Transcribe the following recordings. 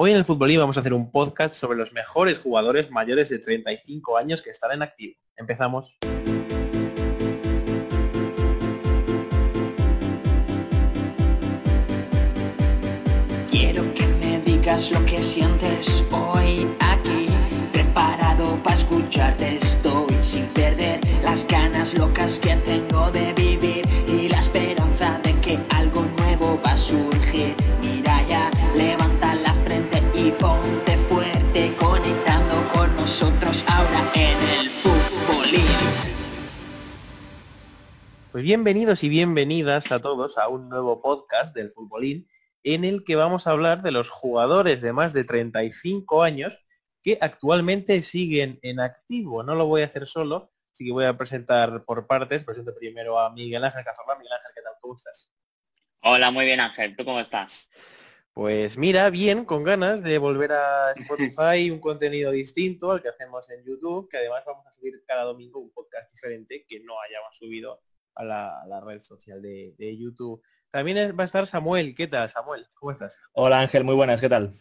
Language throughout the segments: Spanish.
Hoy en el Futbolín vamos a hacer un podcast sobre los mejores jugadores mayores de 35 años que están en activo. Empezamos. Quiero que me digas lo que sientes hoy aquí. Preparado para escucharte estoy sin perder las ganas locas que tengo de vivir Pues bienvenidos y bienvenidas a todos a un nuevo podcast del Futbolín en el que vamos a hablar de los jugadores de más de 35 años que actualmente siguen en activo. No lo voy a hacer solo, así que voy a presentar por partes. Presento primero a Miguel Ángel Cazorla. Miguel Ángel, ¿qué tal? ¿Cómo estás? Hola, muy bien Ángel, ¿tú cómo estás? Pues mira, bien, con ganas de volver a Spotify, un contenido distinto al que hacemos en YouTube, que además vamos a subir cada domingo un podcast diferente que no hayamos subido a la, a la red social de, de YouTube. También va a estar Samuel. ¿Qué tal, Samuel? ¿Cómo estás? Hola Ángel, muy buenas, ¿qué tal?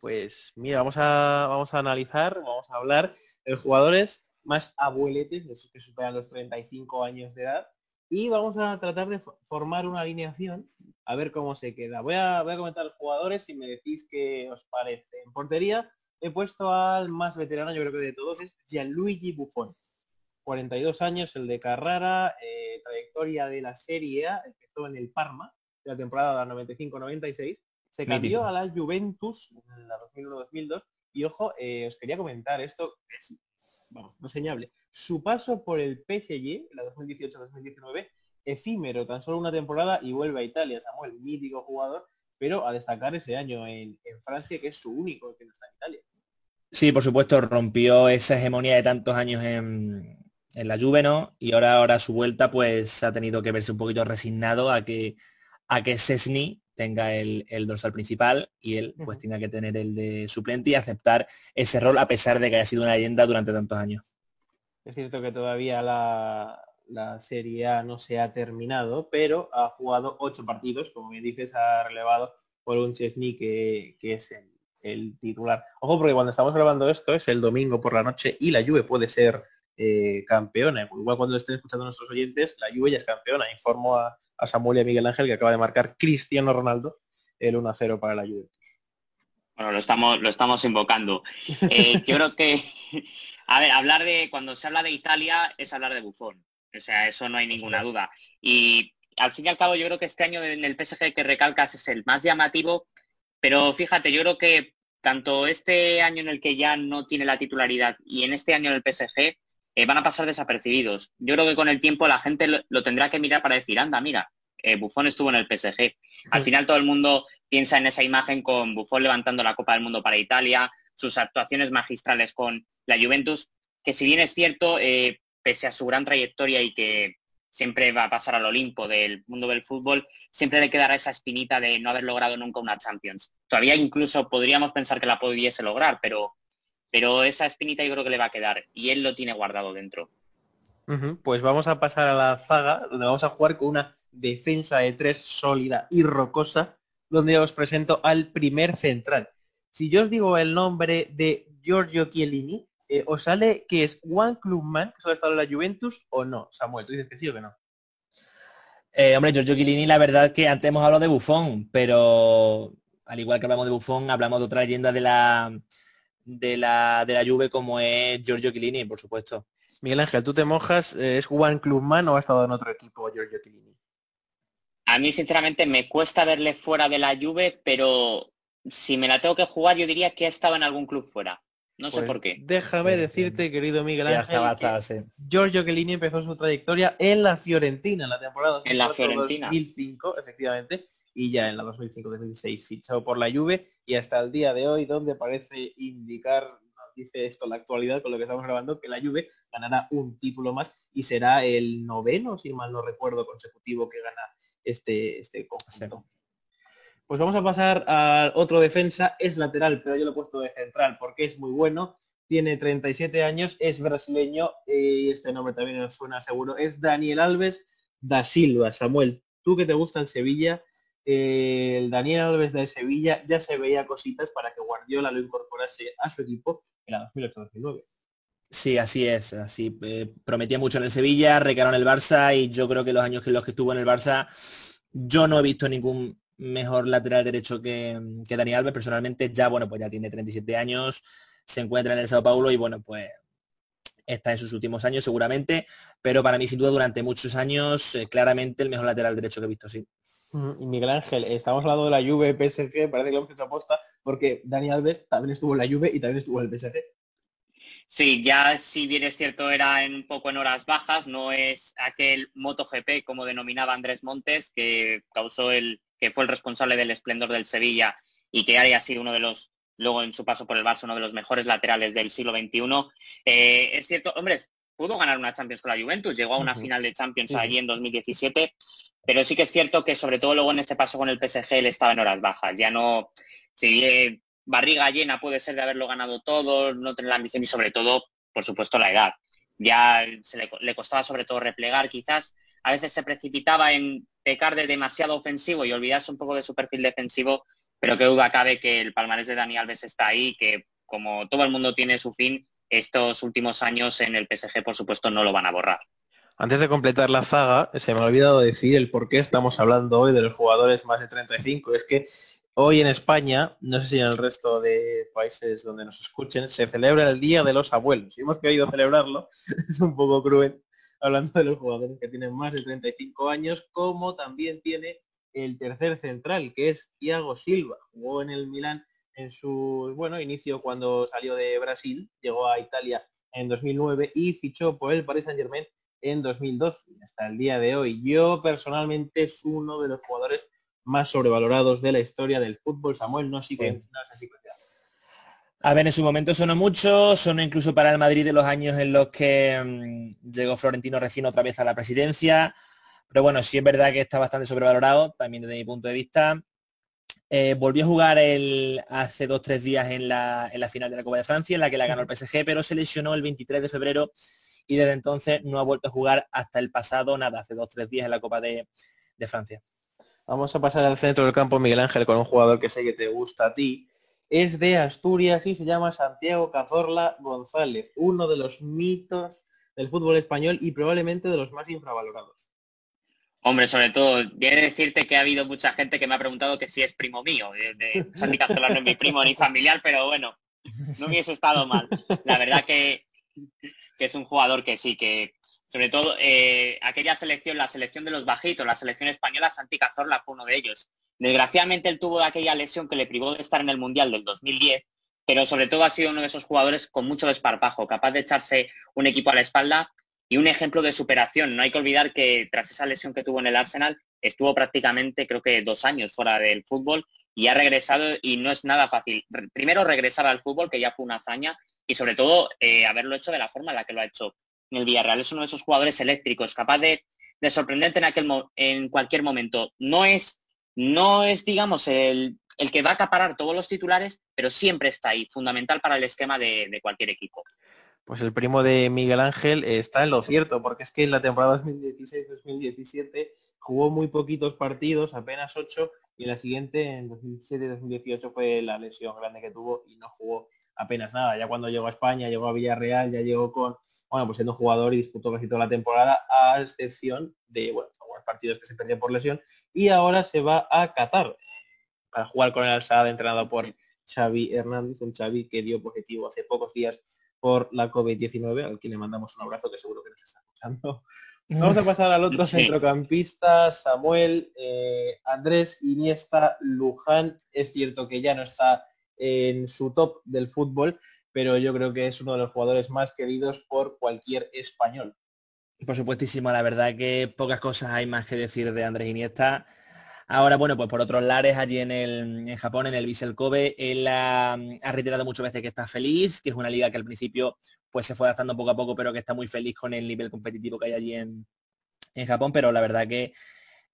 Pues mira, vamos a, vamos a analizar, vamos a hablar de los jugadores más abueletes, de esos que superan los 35 años de edad, y vamos a tratar de fo- formar una alineación a ver cómo se queda. Voy a, voy a comentar los jugadores y me decís qué os parece. En portería he puesto al más veterano, yo creo que de todos, es Gianluigi Buffon. 42 años, el de Carrara, eh, trayectoria de la Serie A, empezó en el Parma, de la temporada 95-96, se cambió Mítico. a la Juventus en la 2001-2002 y ojo, eh, os quería comentar esto, es, vamos, reseñable. Su paso por el PSG, en la 2018-2019, efímero, tan solo una temporada y vuelve a Italia, Samuel, mítico jugador, pero a destacar ese año en, en Francia, que es su único que no está en Italia. Sí, por supuesto, rompió esa hegemonía de tantos años en, en la Juve, ¿no? Y ahora, ahora a su vuelta, pues ha tenido que verse un poquito resignado a que a que Sesni tenga el, el dorsal principal y él pues tenga que tener el de suplente y aceptar ese rol a pesar de que haya sido una leyenda durante tantos años. Es cierto que todavía la, la Serie A no se ha terminado, pero ha jugado ocho partidos, como bien dices, ha relevado por un Chesney que, que es el, el titular. Ojo, porque cuando estamos grabando esto es el domingo por la noche y la Juve puede ser eh, campeona. Igual cuando estén escuchando nuestros oyentes, la Juve ya es campeona. Informo a, a Samuel y a Miguel Ángel que acaba de marcar Cristiano Ronaldo el 1-0 para la Juve. Bueno, lo estamos, lo estamos invocando. Eh, yo creo que, a ver, hablar de, cuando se habla de Italia es hablar de Buffon. O sea, eso no hay ninguna duda. Y al fin y al cabo yo creo que este año en el PSG que recalcas es el más llamativo, pero fíjate, yo creo que tanto este año en el que ya no tiene la titularidad y en este año en el PSG eh, van a pasar desapercibidos. Yo creo que con el tiempo la gente lo, lo tendrá que mirar para decir, anda, mira, eh, Buffon estuvo en el PSG. Al final todo el mundo piensa en esa imagen con Buffon levantando la Copa del Mundo para Italia, sus actuaciones magistrales con la Juventus, que si bien es cierto, eh, pese a su gran trayectoria y que siempre va a pasar al Olimpo del mundo del fútbol, siempre le quedará esa espinita de no haber logrado nunca una Champions. Todavía incluso podríamos pensar que la pudiese lograr, pero, pero esa espinita yo creo que le va a quedar y él lo tiene guardado dentro. Pues vamos a pasar a la zaga, donde vamos a jugar con una defensa de tres sólida y rocosa, donde os presento al primer central. Si yo os digo el nombre de Giorgio Chiellini, eh, ¿os sale que es Juan Clubman, que solo ha estado en la Juventus, o no? Samuel, tú dices que sí o que no. Eh, hombre, Giorgio Chiellini, la verdad que antes hemos hablado de Buffon, pero al igual que hablamos de Buffon, hablamos de otra leyenda de la de la de la Juve como es Giorgio Chiellini, por supuesto. Miguel Ángel, tú te mojas, ¿es Juan Clubman o ha estado en otro equipo Giorgio Chiellini? A mí, sinceramente, me cuesta verle fuera de la Juve, pero si me la tengo que jugar, yo diría que ha estado en algún club fuera. No sé Pues por qué. Déjame Sí, decirte, querido Miguel Sí, Ángel, hasta- que hasta- sí. Giorgio Chiellini empezó su trayectoria en la Fiorentina, en la temporada En la Fiorentina. 2005, efectivamente, y ya en la 2005-2006 fichó por la Juve y hasta el día de hoy donde parece indicar, nos dice esto la actualidad con lo que estamos grabando, que la Juve ganará un título más y será el noveno, si mal no recuerdo, consecutivo que gana este, este conjunto. Pues vamos a pasar al otro defensa, es lateral, pero yo lo he puesto de central porque es muy bueno. Tiene 37 años, es brasileño y este nombre también nos suena seguro. Es Daniel Alves da Silva. Samuel, tú que te gusta el Sevilla, el Daniel Alves de Sevilla ya se veía cositas para que Guardiola lo incorporase a su equipo en la 2008-2009. Sí, así es, así eh, prometía mucho en el Sevilla, recaró en el Barça y yo creo que los años que los que estuvo en el Barça yo no he visto ningún mejor lateral derecho que, que Dani Alves personalmente, ya bueno, pues ya tiene 37 años, se encuentra en el Sao Paulo y bueno, pues está en sus últimos años seguramente, pero para mí sin duda durante muchos años eh, claramente el mejor lateral derecho que he visto, sí. Y Miguel Ángel, estamos hablando de la Juve PSG, parece que vamos a aposta, porque Dani Alves también estuvo en la Juve y también estuvo en el PSG. Sí, ya si bien es cierto era en un poco en horas bajas, no es aquel MotoGP como denominaba Andrés Montes, que causó el, que fue el responsable del esplendor del Sevilla y que haya sido uno de los luego en su paso por el Barça uno de los mejores laterales del siglo XXI. Eh, es cierto, hombre, pudo ganar una Champions con la Juventus, llegó a una final de Champions allí en 2017, pero sí que es cierto que sobre todo luego en este paso con el PSG él estaba en horas bajas, ya no, si barriga llena puede ser de haberlo ganado todo, no tener la ambición y sobre todo, por supuesto, la edad. Ya se le, le costaba sobre todo replegar quizás, a veces se precipitaba en pecar de demasiado ofensivo y olvidarse un poco de su perfil defensivo pero qué duda cabe que el palmarés de Dani Alves está ahí, que como todo el mundo tiene su fin, estos últimos años en el PSG, por supuesto, no lo van a borrar. Antes de completar la saga, se me ha olvidado decir el por qué estamos hablando hoy de los jugadores más de 35. Es que hoy en España, no sé si en el resto de países donde nos escuchen, se celebra el Día de los Abuelos. Y hemos querido celebrarlo, es un poco cruel, hablando de los jugadores que tienen más de 35 años, como también tiene el tercer central, que es Thiago Silva. Jugó en el Milán en su bueno inicio cuando salió de Brasil, llegó a Italia en 2009 y fichó por el Paris Saint Germain en 2012 hasta el día de hoy. Yo personalmente es uno de los jugadores más sobrevalorados de la historia del fútbol. Samuel no sigue no A ver, en su momento sonó mucho, sonó incluso para el Madrid de los años en los que mm, llegó Florentino recién otra vez a la presidencia. Pero bueno, sí es verdad que está bastante sobrevalorado, también desde mi punto de vista. Eh, volvió a jugar el, hace dos tres días en la, final de la Copa de Francia, en la que la ganó el PSG, pero se lesionó el 23 de febrero y desde entonces no ha vuelto a jugar hasta el pasado, nada, hace dos tres días en la Copa de, de Francia. Vamos a pasar al centro del campo, Miguel Ángel, con un jugador que sé que te gusta a ti. Es de Asturias y se llama Santiago Cazorla González, uno de los mitos del fútbol español y probablemente de los más infravalorados. Hombre, sobre todo, viene decirte que ha habido mucha gente que me ha preguntado que si es primo mío. De, Santi no es mi primo ni familiar, pero bueno, no hubiese estado mal. La verdad que, es un jugador que sí, que sobre todo eh, aquella selección, la selección de los bajitos, la selección española, Santi Cazorla fue uno de ellos. Desgraciadamente él tuvo aquella lesión que le privó de estar en el Mundial del 2010, pero sobre todo ha sido uno de esos jugadores con mucho desparpajo, capaz de echarse un equipo a la espalda y un ejemplo de superación. No hay que olvidar que tras esa lesión que tuvo en el Arsenal, estuvo prácticamente, creo que dos años fuera del fútbol y ha regresado y no es nada fácil. Primero regresar al fútbol, que ya fue una hazaña, y sobre todo eh, haberlo hecho de la forma en la que lo ha hecho en el Villarreal. Es uno de esos jugadores eléctricos, capaz de, sorprenderte en, aquel, en cualquier momento. No es, no es digamos, el, que va a acaparar todos los titulares, pero siempre está ahí, fundamental para el esquema de cualquier equipo. Pues el primo de Miguel Ángel está en lo cierto, porque es que en la temporada 2016-2017 jugó muy poquitos partidos, apenas 8, y en la siguiente, en 2017-2018, fue la lesión grande que tuvo y no jugó apenas nada. Ya cuando llegó a España, llegó a Villarreal, ya llegó con, bueno, pues siendo jugador y disputó casi toda la temporada, a excepción de, bueno, algunos partidos que se perdían por lesión, y ahora se va a Qatar para jugar con el Al-Sadd entrenado por Xavi Hernández, un Xavi que dio positivo hace pocos días por la COVID-19, al quien le mandamos un abrazo que seguro que nos está escuchando. Vamos a pasar al otro centrocampista, Samuel, eh, Andrés Iniesta Luján. Es cierto que ya no está en su top del fútbol, pero yo creo que es uno de los jugadores más queridos por cualquier español. Por supuestísimo, la verdad que pocas cosas hay más que decir de Andrés Iniesta Ahora, bueno, pues por otros lares, allí en, el, en Japón, en el Vissel Kobe, él ha, reiterado muchas veces que está feliz, que es una liga que al principio pues se fue adaptando poco a poco, pero que está muy feliz con el nivel competitivo que hay allí en, Japón, pero la verdad que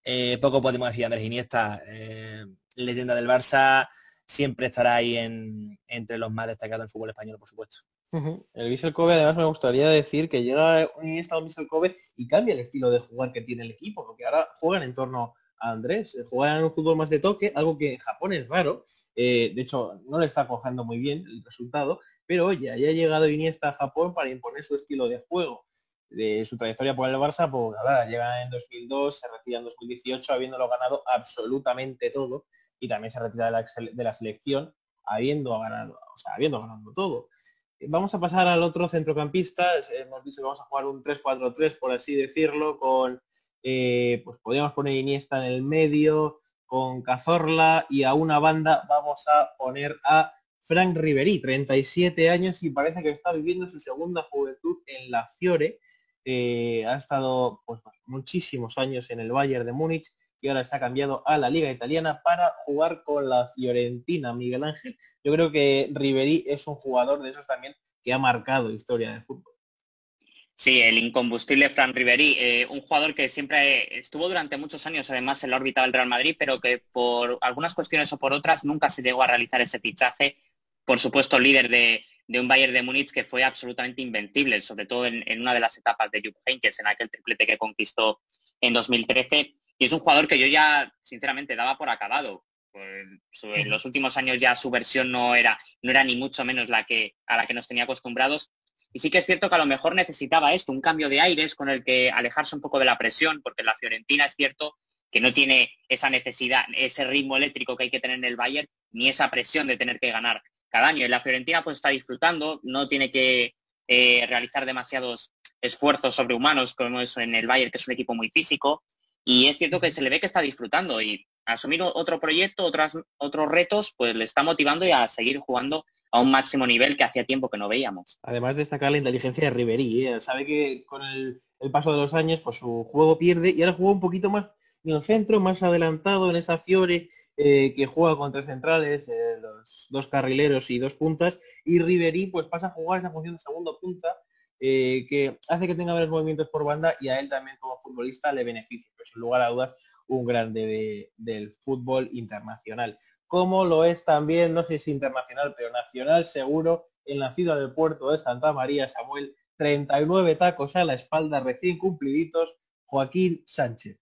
eh, poco podemos decir Andrés Iniesta, eh, leyenda del Barça, siempre estará ahí en, entre los más destacados del fútbol español, por supuesto. El Vissel Kobe además me gustaría decir que llega Iniesta a un Kobe y cambia el estilo de jugar que tiene el equipo, porque ahora juegan en torno Andrés, eh, juegan un fútbol más de toque, algo que en Japón es raro, de hecho no le está cojando muy bien el resultado, pero oye, ya ha llegado Iniesta a Japón para imponer su estilo de juego. De su trayectoria por el Barça, pues nada, llega en 2002, se retira en 2018 habiéndolo ganado absolutamente todo y también se retira de la, selección habiendo ganado, o sea, habiendo ganado todo. Vamos a pasar al otro centrocampista, hemos dicho que vamos a jugar un 3-4-3, por así decirlo, con, eh, pues podríamos poner Iniesta en el medio, con Cazorla y a una banda vamos a poner a Frank Ribery, 37 años y parece que está viviendo su segunda juventud en la Fiore. Eh, ha estado pues, muchísimos años en el Bayern de Múnich y ahora se ha cambiado a la Liga Italiana para jugar con la Fiorentina, Miguel Ángel. Yo creo que Ribery es un jugador de esos también que ha marcado historia del fútbol. Sí, el incombustible Fran Ribery, eh, un jugador que siempre estuvo durante muchos años además en la órbita del Real Madrid, pero que por algunas cuestiones o por otras nunca se llegó a realizar ese fichaje por supuesto, líder de, un Bayern de Múnich que fue absolutamente invencible, sobre todo en, una de las etapas de Jupp Heynckes, en aquel triplete que conquistó en 2013. Y es un jugador que yo ya, sinceramente, daba por acabado. Pues, en los últimos años ya su versión no era, no era ni mucho menos la que, a la que nos tenía acostumbrados. Y sí que es cierto que a lo mejor necesitaba esto, un cambio de aires con el que alejarse un poco de la presión, porque la Fiorentina es cierto que no tiene esa necesidad, ese ritmo eléctrico que hay que tener en el Bayern, ni esa presión de tener que ganar cada año. Y la Fiorentina pues está disfrutando, no tiene que eh, realizar demasiados esfuerzos sobrehumanos como eso en el Bayern, que es un equipo muy físico. Y es cierto que se le ve que está disfrutando y asumir otro proyecto, otras, otros retos, pues le está motivando y a seguir jugando a un máximo nivel que hacía tiempo que no veíamos. Además destacar la inteligencia de Ribery, ¿eh? sabe que con el, paso de los años pues su juego pierde y ahora juega un poquito más en el centro, más adelantado en esa Fiore eh, que juega con tres centrales, eh, los dos carrileros y dos puntas, y Riverí pues pasa a jugar esa función de segundo punta, que hace que tenga varios movimientos por banda y a él también como futbolista le beneficia, pero sin lugar a dudas un grande del fútbol internacional. Como lo es también, no sé si internacional, pero nacional seguro, en la ciudad del puerto de Santa María, Samuel, 39 tacos a la espalda recién cumpliditos, Joaquín Sánchez.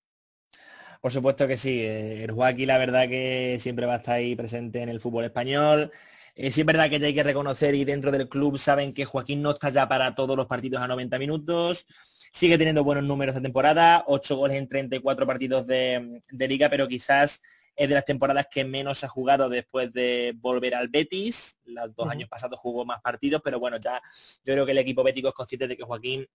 Por supuesto que sí. Eh, el Joaquín la verdad que siempre va a estar ahí presente en el fútbol español. Eh, sí es verdad que ya hay que reconocer y dentro del club saben que Joaquín no está ya para todos los partidos a 90 minutos. Sigue teniendo buenos números de temporada, 8 goles en 34 partidos de, liga, pero quizás es de las temporadas que menos ha jugado después de volver al Betis. Los dos años pasados jugó más partidos, pero bueno, ya yo creo que el equipo bético es consciente de que Joaquín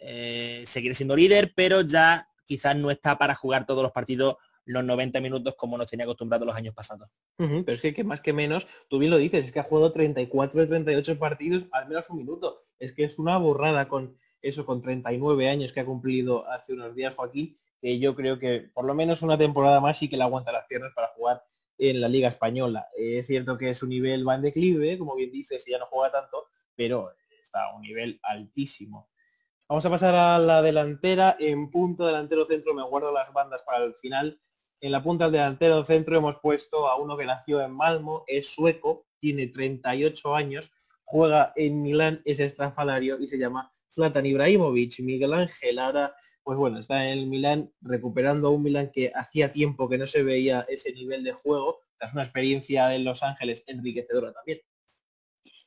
eh, seguirá siendo líder, pero ya quizás no está para jugar todos los partidos los 90 minutos como nos tenía acostumbrado los años pasados. pero es que, más que menos, tú bien lo dices, es que ha jugado 34 de 38 partidos al menos un minuto. Es que es una borrada con eso, con 39 años que ha cumplido hace unos días Joaquín, que yo creo que por lo menos una temporada más sí que le aguanta las piernas para jugar en la Liga Española. es cierto que su nivel va en declive, como bien dices, y ya no juega tanto, pero está a un nivel altísimo. Vamos a pasar a la delantera. En punto delantero centro me guardo las bandas para el final. En la punta del delantero centro hemos puesto a uno que nació en Malmo, es sueco, tiene 38 años, juega en Milán, es estrafalario y se llama Zlatan Ibrahimovic. Miguel Ángel ahora, pues bueno, está en el Milán recuperando a un Milán que hacía tiempo que no se veía ese nivel de juego. Es una experiencia en Los Ángeles enriquecedora también.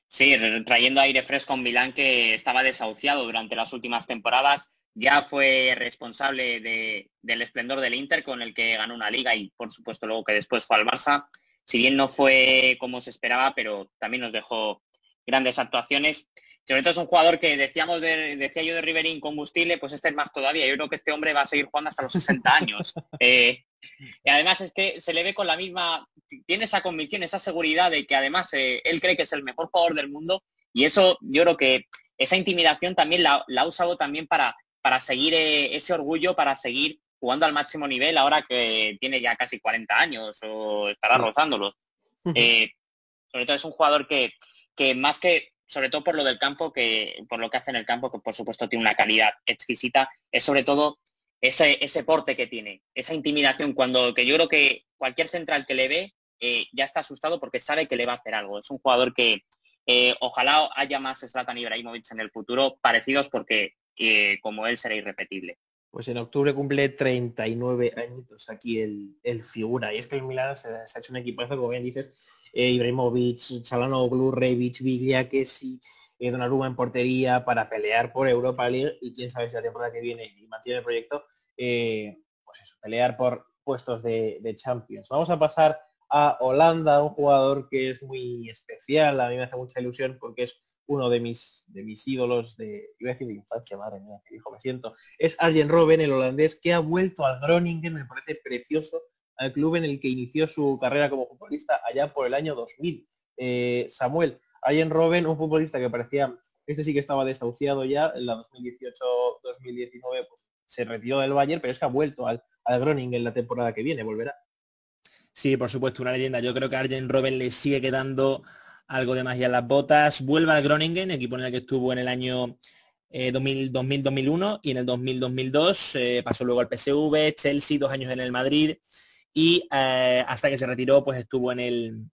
Sí, trayendo aire fresco en Milán que estaba desahuciado durante las últimas temporadas. Ya fue responsable del esplendor del Inter con el que ganó una liga y por supuesto luego que después fue al Barça. Si bien no fue como se esperaba, pero también nos dejó grandes actuaciones. Sobre todo es un jugador que decíamos de, decía yo de River incombustible, pues este es más todavía. Yo creo que este hombre va a seguir jugando hasta los 60 años. Eh, y además es que se le ve con la misma, tiene esa convicción, esa seguridad de que además eh, él cree que es el mejor jugador del mundo y eso yo creo que esa intimidación también la, ha usado también para, para seguir eh, ese orgullo, para seguir jugando al máximo nivel ahora que tiene ya casi 40 años o estará rozándolos. Eh, sobre todo es un jugador que, que más que, sobre todo por lo del campo, que por lo que hace en el campo, que por supuesto tiene una calidad exquisita, es sobre todo ese, ese porte que tiene, esa intimidación, cuando que yo creo que cualquier central que le ve eh, ya está asustado porque sabe que le va a hacer algo. Es un jugador que eh, ojalá haya más Zlatan Ibrahimovic en el futuro parecidos porque eh, como él será irrepetible. Pues en octubre cumple 39 añitos aquí el, el figura. Y es que el Milan se, ha hecho un equipazo, como bien dices, Ibrahimovic, Chalanoglu, Rebic, Viglia, Kessi, eh, Donnarumma en portería para pelear por Europa League y quién sabe si la temporada que viene y mantiene el proyecto, pues eso, pelear por puestos de Champions. Vamos a pasar a Holanda, un jugador que es muy especial, a mí me hace mucha ilusión porque es uno de mis, de mis ídolos de, iba a decir de infancia, madre mía, qué hijo me siento, es Arjen Robben, el holandés, que ha vuelto al Groningen, me parece precioso, al club en el que inició su carrera como futbolista allá por el año 2000. Eh, Samuel, Arjen Robben, un futbolista que parecía, este sí que estaba desahuciado ya, en la 2018-2019 pues, se retiró del Bayern, pero es que ha vuelto al, al Groningen la temporada que viene, volverá. Sí, por supuesto, una leyenda. Yo creo que a Arjen Robben le sigue quedando algo de magia en las botas. Vuelve al Groningen, equipo en el que estuvo en el año 2000-2001 eh, y en el 2000-2002 eh, pasó luego al PSV, Chelsea, dos años en el Madrid y eh, hasta que se retiró pues estuvo en el,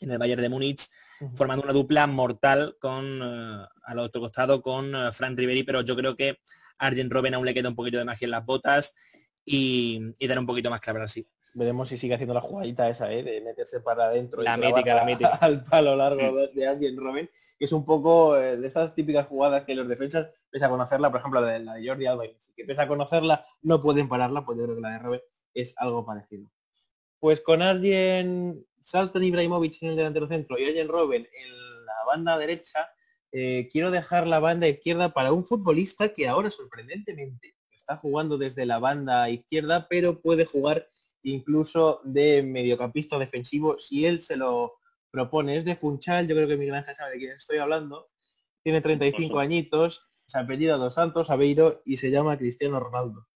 en el Bayern de Múnich formando una dupla mortal con al otro costado con Frank Riveri, pero yo creo que a Arjen Robben aún le queda un poquito de magia en las botas y, y dar un poquito más clave así. Veremos si sigue haciendo la jugadita esa, ¿eh? de meterse para adentro la mítica, la mítica. al palo largo de alguien, Robin, que es un poco eh, de estas típicas jugadas que los defensas, pese a conocerla, por ejemplo, la de, la de Jordi Alba, que pese a conocerla, no pueden pararla, pues yo creo que la de Robin es algo parecido. Pues con alguien, Saltan Ibrahimovic en el delantero centro y alguien Robin en la banda derecha, eh, quiero dejar la banda izquierda para un futbolista que ahora sorprendentemente está jugando desde la banda izquierda, pero puede jugar incluso de mediocampista defensivo, si él se lo propone. Es de Funchal, yo creo que Miguel Ángel sabe de quién estoy hablando. Tiene 35 añitos, se ha apellido Dos Santos, Aveiro, y se llama Cristiano Ronaldo.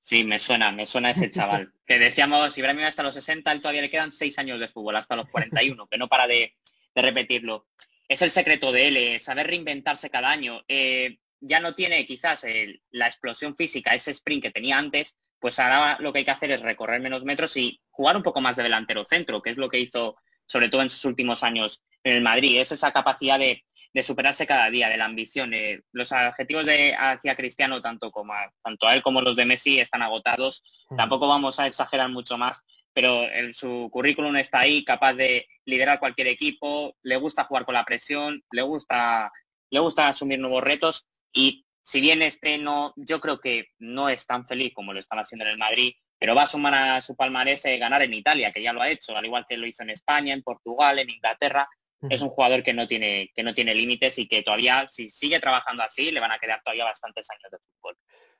Sí, me suena, me suena ese chaval. que decíamos, si Ibrahimovic hasta los 60, él todavía le quedan 6 años de fútbol, hasta los 41, que no para de, repetirlo. Es el secreto de él, eh, saber reinventarse cada año. Eh, ya no tiene quizás la explosión física, ese sprint que tenía antes, pues ahora lo que hay que hacer es recorrer menos metros y jugar un poco más de delantero centro, que es lo que hizo sobre todo en sus últimos años en el Madrid. Es esa capacidad de, superarse cada día, de la ambición. los adjetivos de hacia Cristiano, tanto, como a, tanto a él como los de Messi, están agotados. Mm. Tampoco vamos a exagerar mucho más, pero en su currículum está ahí, capaz de liderar cualquier equipo, le gusta jugar con la presión, le gusta, le gusta asumir nuevos retos y si bien este no, yo creo que no es tan feliz como lo están haciendo en el Madrid, pero va a sumar a su palmarés eh, ganar en Italia, que ya lo ha hecho, al igual que lo hizo en España, en Portugal, en Inglaterra. Es un jugador que no tiene, que no tiene límites y que todavía, si sigue trabajando así, le van a quedar todavía bastantes años de fútbol.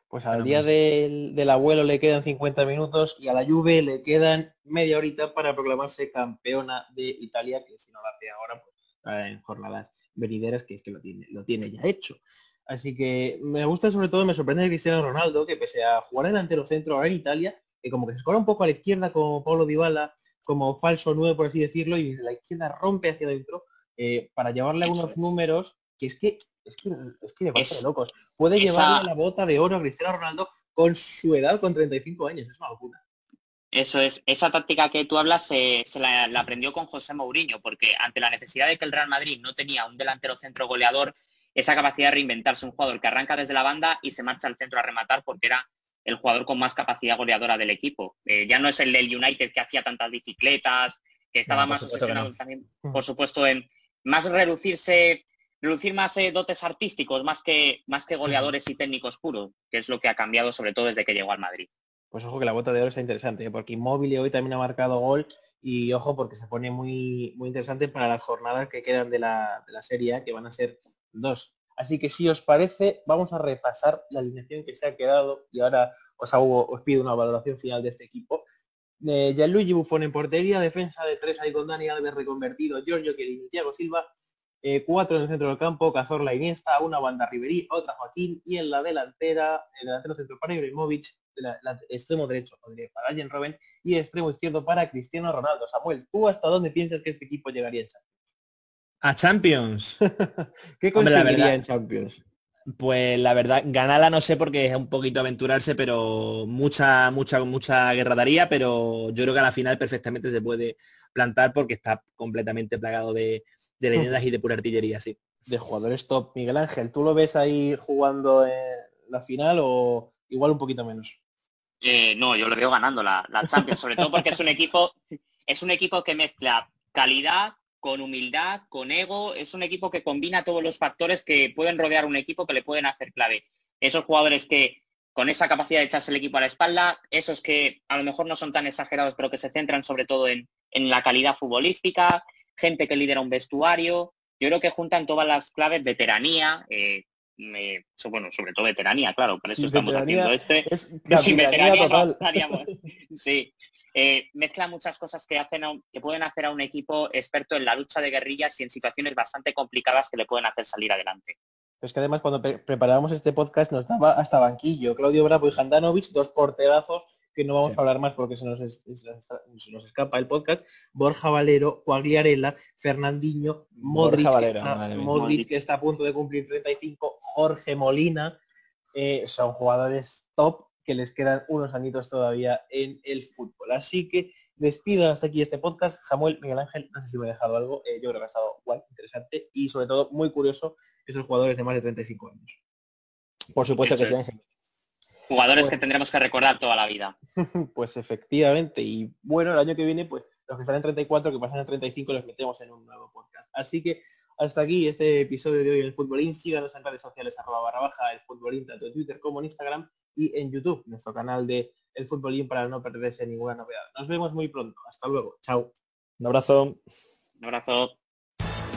Pues al día del, abuelo le quedan 50 minutos y a la Juve le quedan media horita para proclamarse campeona de Italia, que si no lo hace ahora, pues en jornadas venideras, que es que lo tiene, lo tiene ya hecho. Así que me gusta sobre todo, me sorprende Cristiano Ronaldo, que pese a jugar delantero centro ahora en Italia, que como que se escora un poco a la izquierda como Paulo Dybala, como falso nuevo por así decirlo, y la izquierda rompe hacia adentro eh, para llevarle algunos números que es que es que, es que de locos. Puede llevarle la bota de oro a Cristiano Ronaldo con su edad, con 35 años, es una locura. Eso es, esa táctica que tú hablas se, la, la, aprendió con José Mourinho, porque ante la necesidad de que el Real Madrid no tenía un delantero centro goleador, esa capacidad de reinventarse, un jugador que arranca desde la banda y se marcha al centro a rematar porque era el jugador con más capacidad goleadora del equipo. Eh, ya no es el del United que hacía tantas bicicletas, que estaba más obsesionado también, mm. por supuesto, en más reducirse, reducir más eh, dotes artísticos, más que, más que goleadores y técnicos puros, que es lo que ha cambiado sobre todo desde que llegó al Madrid. Pues ojo que la bota de oro está interesante, ¿eh? porque Inmóvil hoy también ha marcado gol y ojo porque se pone muy, muy interesante para las jornadas que quedan de la, de la serie, que van a ser dos. Así que si os parece, vamos a repasar la alineación que se ha quedado y ahora os, pido una valoración final de este equipo. Eh, Gianluigi Buffon en portería, defensa de tres ahí con Dani Alves reconvertido, Giorgio Chiellini, Thiago Silva, eh, cuatro en el centro del campo, Cazorla Iniesta, una banda Riverí, otra Joaquín y en la delantera, el delantero centro para Ibrahimovic, extremo derecho para Arjen Robben y extremo izquierdo para Cristiano Ronaldo. Samuel, ¿tú hasta dónde piensas que este equipo llegaría en Champions? A Champions. ¿Qué conseguiría en Champions? Pues la verdad, ganarla no sé porque es un poquito aventurarse, pero mucha, mucha, mucha guerra daría, pero yo creo que a la final perfectamente se puede plantar porque está completamente plagado de, de leyendas y de pura artillería, sí. De jugadores top. Miguel Ángel, ¿tú lo ves ahí jugando en la final o igual un poquito menos? Eh, no, yo lo veo ganando la, la Champions, sobre todo porque es un equipo, es un equipo que mezcla calidad con humildad, con ego, es un equipo que combina todos los factores que pueden rodear un equipo que le pueden hacer clave. Esos jugadores que con esa capacidad de echarse el equipo a la espalda, esos que a lo mejor no son tan exagerados, pero que se centran sobre todo en, la calidad futbolística, gente que lidera un vestuario. Yo creo que juntan todas las claves, veteranía, eh, bueno, sobre todo veteranía, claro, por eso estamos haciendo este. sin veteranía total. sí, eh, mezcla muchas cosas que, hacen que pueden hacer a un equipo experto en la lucha de guerrillas y en situaciones bastante complicadas que le pueden hacer salir adelante. Es que además cuando preparábamos este podcast nos daba hasta banquillo. Claudio Bravo y Handanovic, dos porterazos que no vamos a hablar más porque se nos, nos, escapa el podcast. Borja Valero, Cuagliarela, Fernandinho, Modric, Modric, que está a punto de cumplir 35, Jorge Molina. Eh, son jugadores top que les quedan unos añitos todavía en el fútbol. Así que despido hasta aquí este podcast. Samuel, Miguel Ángel, no sé si me he dejado algo. Eh, yo creo que ha estado guay, interesante y sobre todo muy curioso esos jugadores de más de 35 años. Por supuesto que sí. Jugadores que pues tendremos que recordar toda la vida. pues efectivamente. Y bueno, el año que viene, pues los que están en 34, que pasan en 35, los metemos en un nuevo podcast. Así que hasta aquí este episodio de hoy en el Futbolín. Síganos en redes sociales arroba barra baja el Futbolín, tanto en Twitter como en Instagram y en YouTube, nuestro canal de El Futbolín para no perderse ninguna novedad. Nos vemos muy pronto. Hasta luego. Chao. Un abrazo. Un abrazo.